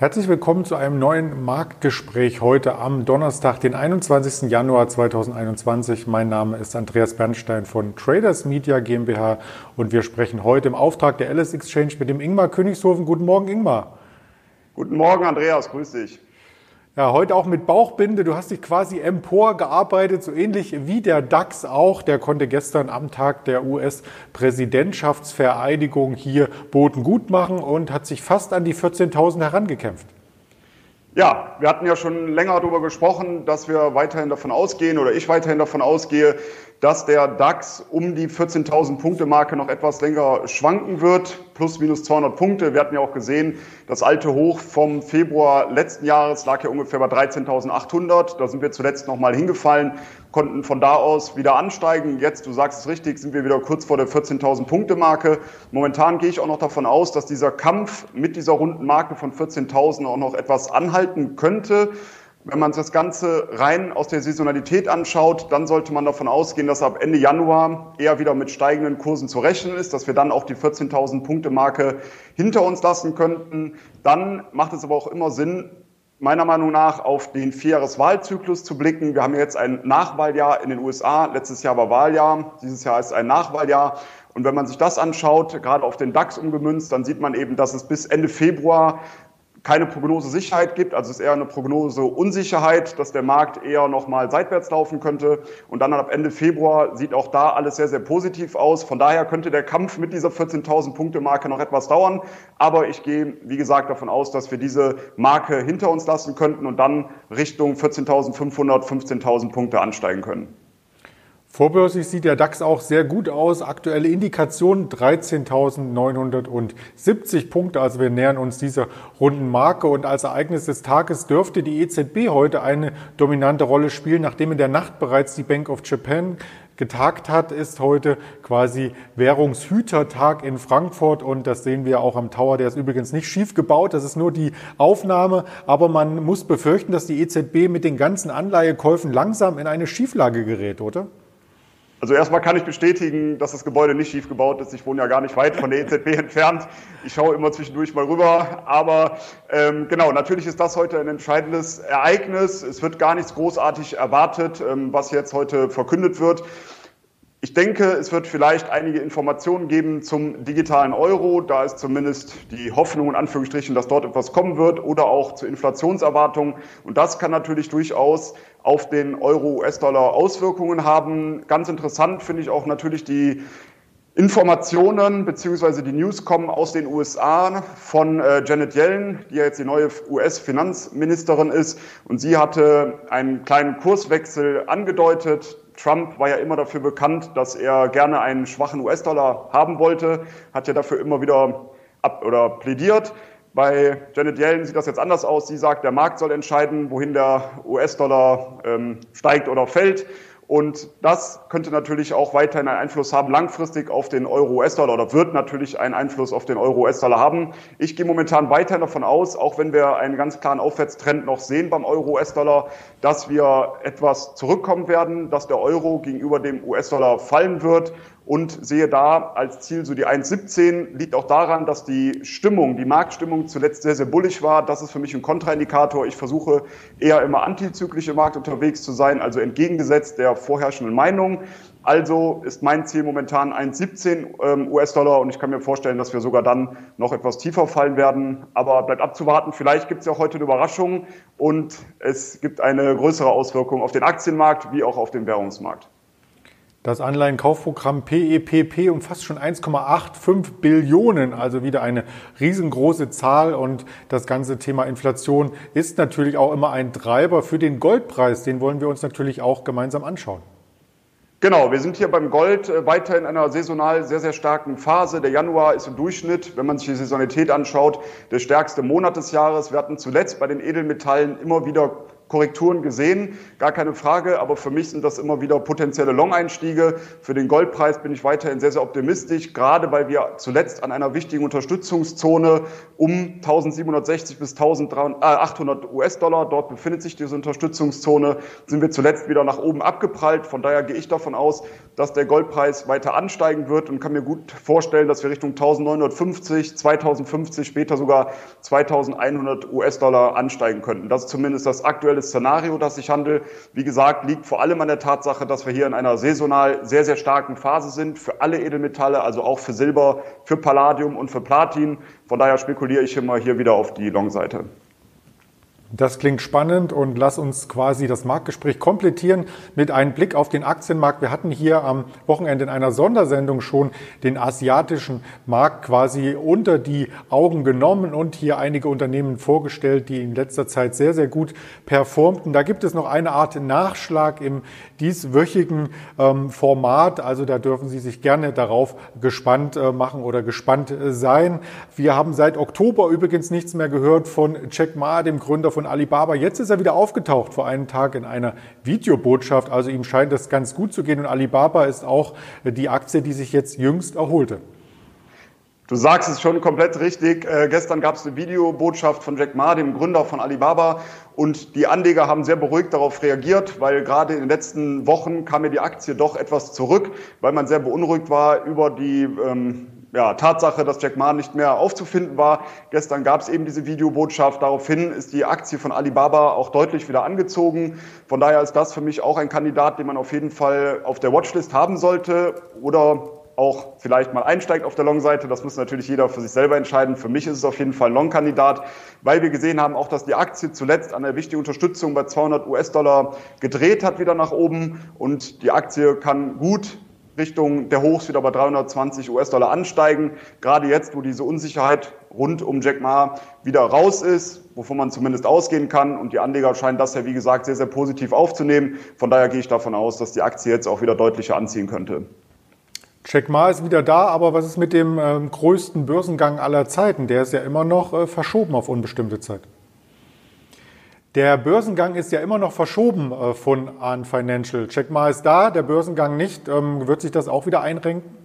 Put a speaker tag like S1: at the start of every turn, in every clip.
S1: Herzlich willkommen zu einem neuen Marktgespräch heute am Donnerstag, den 21. Januar 2021. Mein Name ist Andreas Bernstein von Traders Media GmbH und wir sprechen heute im Auftrag der LS Exchange mit dem Ingmar Königshofen. Guten Morgen, Ingmar.
S2: Guten Morgen, Andreas. Grüß dich.
S1: Ja, heute auch mit Bauchbinde. Du hast dich quasi emporgearbeitet, so ähnlich wie der DAX auch. Der konnte gestern am Tag der US-Präsidentschaftsvereidigung hier Boden gut machen und hat sich fast an die 14.000 herangekämpft.
S2: Ja, wir hatten ja schon länger darüber gesprochen, dass wir weiterhin davon ausgehen oder ich weiterhin davon ausgehe, dass der DAX um die 14.000 Punkte Marke noch etwas länger schwanken wird, plus minus 200 Punkte. Wir hatten ja auch gesehen, das alte Hoch vom Februar letzten Jahres lag ja ungefähr bei 13.800. Da sind wir zuletzt nochmal hingefallen, konnten von da aus wieder ansteigen. Jetzt, du sagst es richtig, sind wir wieder kurz vor der 14.000 Punkte Marke. Momentan gehe ich auch noch davon aus, dass dieser Kampf mit dieser runden Marke von 14.000 auch noch etwas anhalten könnte. Wenn man das Ganze rein aus der Saisonalität anschaut, dann sollte man davon ausgehen, dass ab Ende Januar eher wieder mit steigenden Kursen zu rechnen ist, dass wir dann auch die 14.000 Punkte Marke hinter uns lassen könnten. Dann macht es aber auch immer Sinn, meiner Meinung nach auf den Vierjahreswahlzyklus zu blicken. Wir haben jetzt ein Nachwahljahr in den USA. Letztes Jahr war Wahljahr. Dieses Jahr ist ein Nachwahljahr. Und wenn man sich das anschaut, gerade auf den DAX umgemünzt, dann sieht man eben, dass es bis Ende Februar keine Prognosesicherheit gibt, also es ist eher eine Prognoseunsicherheit, dass der Markt eher nochmal seitwärts laufen könnte. Und dann ab Ende Februar sieht auch da alles sehr, sehr positiv aus. Von daher könnte der Kampf mit dieser 14.000 Punkte Marke noch etwas dauern. Aber ich gehe, wie gesagt, davon aus, dass wir diese Marke hinter uns lassen könnten und dann Richtung 14.500, 15.000 Punkte ansteigen können.
S1: Vorbörslich sieht der DAX auch sehr gut aus. Aktuelle Indikation 13.970 Punkte. Also wir nähern uns dieser runden Marke. Und als Ereignis des Tages dürfte die EZB heute eine dominante Rolle spielen. Nachdem in der Nacht bereits die Bank of Japan getagt hat, ist heute quasi Währungshütertag in Frankfurt und das sehen wir auch am Tower. Der ist übrigens nicht schief gebaut, das ist nur die Aufnahme, aber man muss befürchten, dass die EZB mit den ganzen Anleihekäufen langsam in eine Schieflage gerät, oder?
S2: Also erstmal kann ich bestätigen, dass das Gebäude nicht schief gebaut ist. Ich wohne ja gar nicht weit von der EZB entfernt. Ich schaue immer zwischendurch mal rüber. Aber ähm, genau, natürlich ist das heute ein entscheidendes Ereignis. Es wird gar nichts großartig erwartet, ähm, was jetzt heute verkündet wird. Ich denke, es wird vielleicht einige Informationen geben zum digitalen Euro. Da ist zumindest die Hoffnung in Anführungsstrichen, dass dort etwas kommen wird oder auch zu Inflationserwartungen. Und das kann natürlich durchaus auf den Euro-US-Dollar Auswirkungen haben. Ganz interessant finde ich auch natürlich die Informationen beziehungsweise die News kommen aus den USA von äh, Janet Yellen, die ja jetzt die neue US-Finanzministerin ist. Und sie hatte einen kleinen Kurswechsel angedeutet. Trump war ja immer dafür bekannt, dass er gerne einen schwachen US-Dollar haben wollte, hat ja dafür immer wieder ab oder plädiert. Bei Janet Yellen sieht das jetzt anders aus. Sie sagt, der Markt soll entscheiden, wohin der US-Dollar ähm, steigt oder fällt. Und das könnte natürlich auch weiterhin einen Einfluss haben, langfristig auf den Euro-US-Dollar oder wird natürlich einen Einfluss auf den Euro-US-Dollar haben. Ich gehe momentan weiterhin davon aus, auch wenn wir einen ganz klaren Aufwärtstrend noch sehen beim Euro-US-Dollar, dass wir etwas zurückkommen werden, dass der Euro gegenüber dem US-Dollar fallen wird und sehe da als Ziel so die 1,17. Liegt auch daran, dass die Stimmung, die Marktstimmung zuletzt sehr, sehr bullig war. Das ist für mich ein Kontraindikator. Ich versuche eher immer antizyklisch im Markt unterwegs zu sein, also entgegengesetzt der vorherrschenden Meinung. Also ist mein Ziel momentan 1,17 ähm, US-Dollar und ich kann mir vorstellen, dass wir sogar dann noch etwas tiefer fallen werden. Aber bleibt abzuwarten. Vielleicht gibt es ja heute eine Überraschung und es gibt eine größere Auswirkung auf den Aktienmarkt wie auch auf den Währungsmarkt.
S1: Das Anleihenkaufprogramm PEPP umfasst schon 1,85 Billionen, also wieder eine riesengroße Zahl. Und das ganze Thema Inflation ist natürlich auch immer ein Treiber für den Goldpreis. Den wollen wir uns natürlich auch gemeinsam anschauen.
S2: Genau, wir sind hier beim Gold äh, weiter in einer saisonal sehr, sehr starken Phase. Der Januar ist im Durchschnitt, wenn man sich die Saisonalität anschaut, der stärkste Monat des Jahres. Wir hatten zuletzt bei den Edelmetallen immer wieder Korrekturen gesehen, gar keine Frage, aber für mich sind das immer wieder potenzielle Long-Einstiege. Für den Goldpreis bin ich weiterhin sehr, sehr optimistisch, gerade weil wir zuletzt an einer wichtigen Unterstützungszone um 1760 bis 1800 US-Dollar, dort befindet sich diese Unterstützungszone, sind wir zuletzt wieder nach oben abgeprallt. Von daher gehe ich davon aus, dass der Goldpreis weiter ansteigen wird und kann mir gut vorstellen, dass wir Richtung 1950, 2050, später sogar 2100 US-Dollar ansteigen könnten. Das ist zumindest das aktuelle Szenario, das ich handle. Wie gesagt, liegt vor allem an der Tatsache, dass wir hier in einer saisonal sehr, sehr starken Phase sind für alle Edelmetalle, also auch für Silber, für Palladium und für Platin. Von daher spekuliere ich immer hier wieder auf die Long-Seite.
S1: Das klingt spannend und lass uns quasi das Marktgespräch komplettieren mit einem Blick auf den Aktienmarkt. Wir hatten hier am Wochenende in einer Sondersendung schon den asiatischen Markt quasi unter die Augen genommen und hier einige Unternehmen vorgestellt, die in letzter Zeit sehr, sehr gut performten. Da gibt es noch eine Art Nachschlag im dieswöchigen ähm, Format. Also da dürfen Sie sich gerne darauf gespannt äh, machen oder gespannt äh, sein. Wir haben seit Oktober übrigens nichts mehr gehört von Jack Ma, dem Gründer von von Alibaba. Jetzt ist er wieder aufgetaucht vor einem Tag in einer Videobotschaft. Also ihm scheint es ganz gut zu gehen. Und Alibaba ist auch die Aktie, die sich jetzt jüngst erholte.
S2: Du sagst es schon komplett richtig. Äh, gestern gab es eine Videobotschaft von Jack Ma, dem Gründer von Alibaba. Und die Anleger haben sehr beruhigt darauf reagiert, weil gerade in den letzten Wochen kam mir die Aktie doch etwas zurück, weil man sehr beunruhigt war über die ähm, ja, Tatsache, dass Jack Ma nicht mehr aufzufinden war. Gestern gab es eben diese Videobotschaft. Daraufhin ist die Aktie von Alibaba auch deutlich wieder angezogen. Von daher ist das für mich auch ein Kandidat, den man auf jeden Fall auf der Watchlist haben sollte oder auch vielleicht mal einsteigt auf der Long-Seite. Das muss natürlich jeder für sich selber entscheiden. Für mich ist es auf jeden Fall ein Long-Kandidat, weil wir gesehen haben, auch dass die Aktie zuletzt an der wichtigen Unterstützung bei 200 US-Dollar gedreht hat wieder nach oben und die Aktie kann gut Richtung der Hochs wieder bei 320 US-Dollar ansteigen. Gerade jetzt, wo diese Unsicherheit rund um Jack Ma wieder raus ist, wovon man zumindest ausgehen kann. Und die Anleger scheinen das ja, wie gesagt, sehr, sehr positiv aufzunehmen. Von daher gehe ich davon aus, dass die Aktie jetzt auch wieder deutlicher anziehen könnte.
S1: Jack Ma ist wieder da, aber was ist mit dem äh, größten Börsengang aller Zeiten? Der ist ja immer noch äh, verschoben auf unbestimmte Zeit. Der Börsengang ist ja immer noch verschoben äh, von Ahn Financial. Check mal ist da, der Börsengang nicht. Ähm, wird sich das auch wieder einrenken?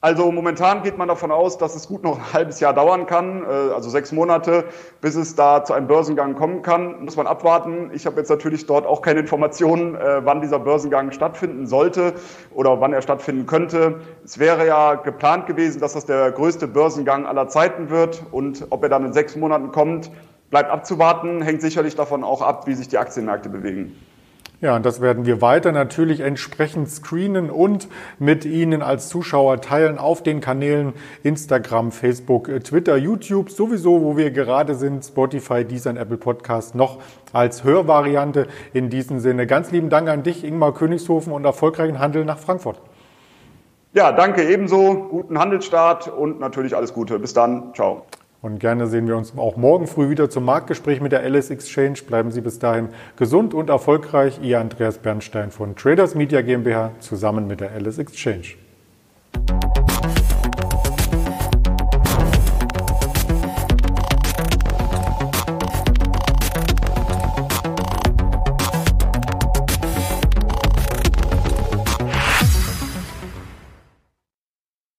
S2: Also momentan geht man davon aus, dass es gut noch ein halbes Jahr dauern kann, äh, also sechs Monate, bis es da zu einem Börsengang kommen kann. Muss man abwarten. Ich habe jetzt natürlich dort auch keine Informationen, äh, wann dieser Börsengang stattfinden sollte oder wann er stattfinden könnte. Es wäre ja geplant gewesen, dass das der größte Börsengang aller Zeiten wird und ob er dann in sechs Monaten kommt, bleibt abzuwarten, hängt sicherlich davon auch ab, wie sich die Aktienmärkte bewegen.
S1: Ja, und das werden wir weiter natürlich entsprechend screenen und mit Ihnen als Zuschauer teilen auf den Kanälen Instagram, Facebook, Twitter, YouTube, sowieso, wo wir gerade sind, Spotify, Deezer Apple Podcast noch als Hörvariante. In diesem Sinne ganz lieben Dank an dich, Ingmar Königshofen und erfolgreichen Handel nach Frankfurt.
S2: Ja, danke ebenso. Guten Handelsstart und natürlich alles Gute. Bis dann. Ciao.
S1: Und gerne sehen wir uns auch morgen früh wieder zum Marktgespräch mit der Alice Exchange. Bleiben Sie bis dahin gesund und erfolgreich. Ihr Andreas Bernstein von Traders Media GmbH zusammen mit der Alice Exchange.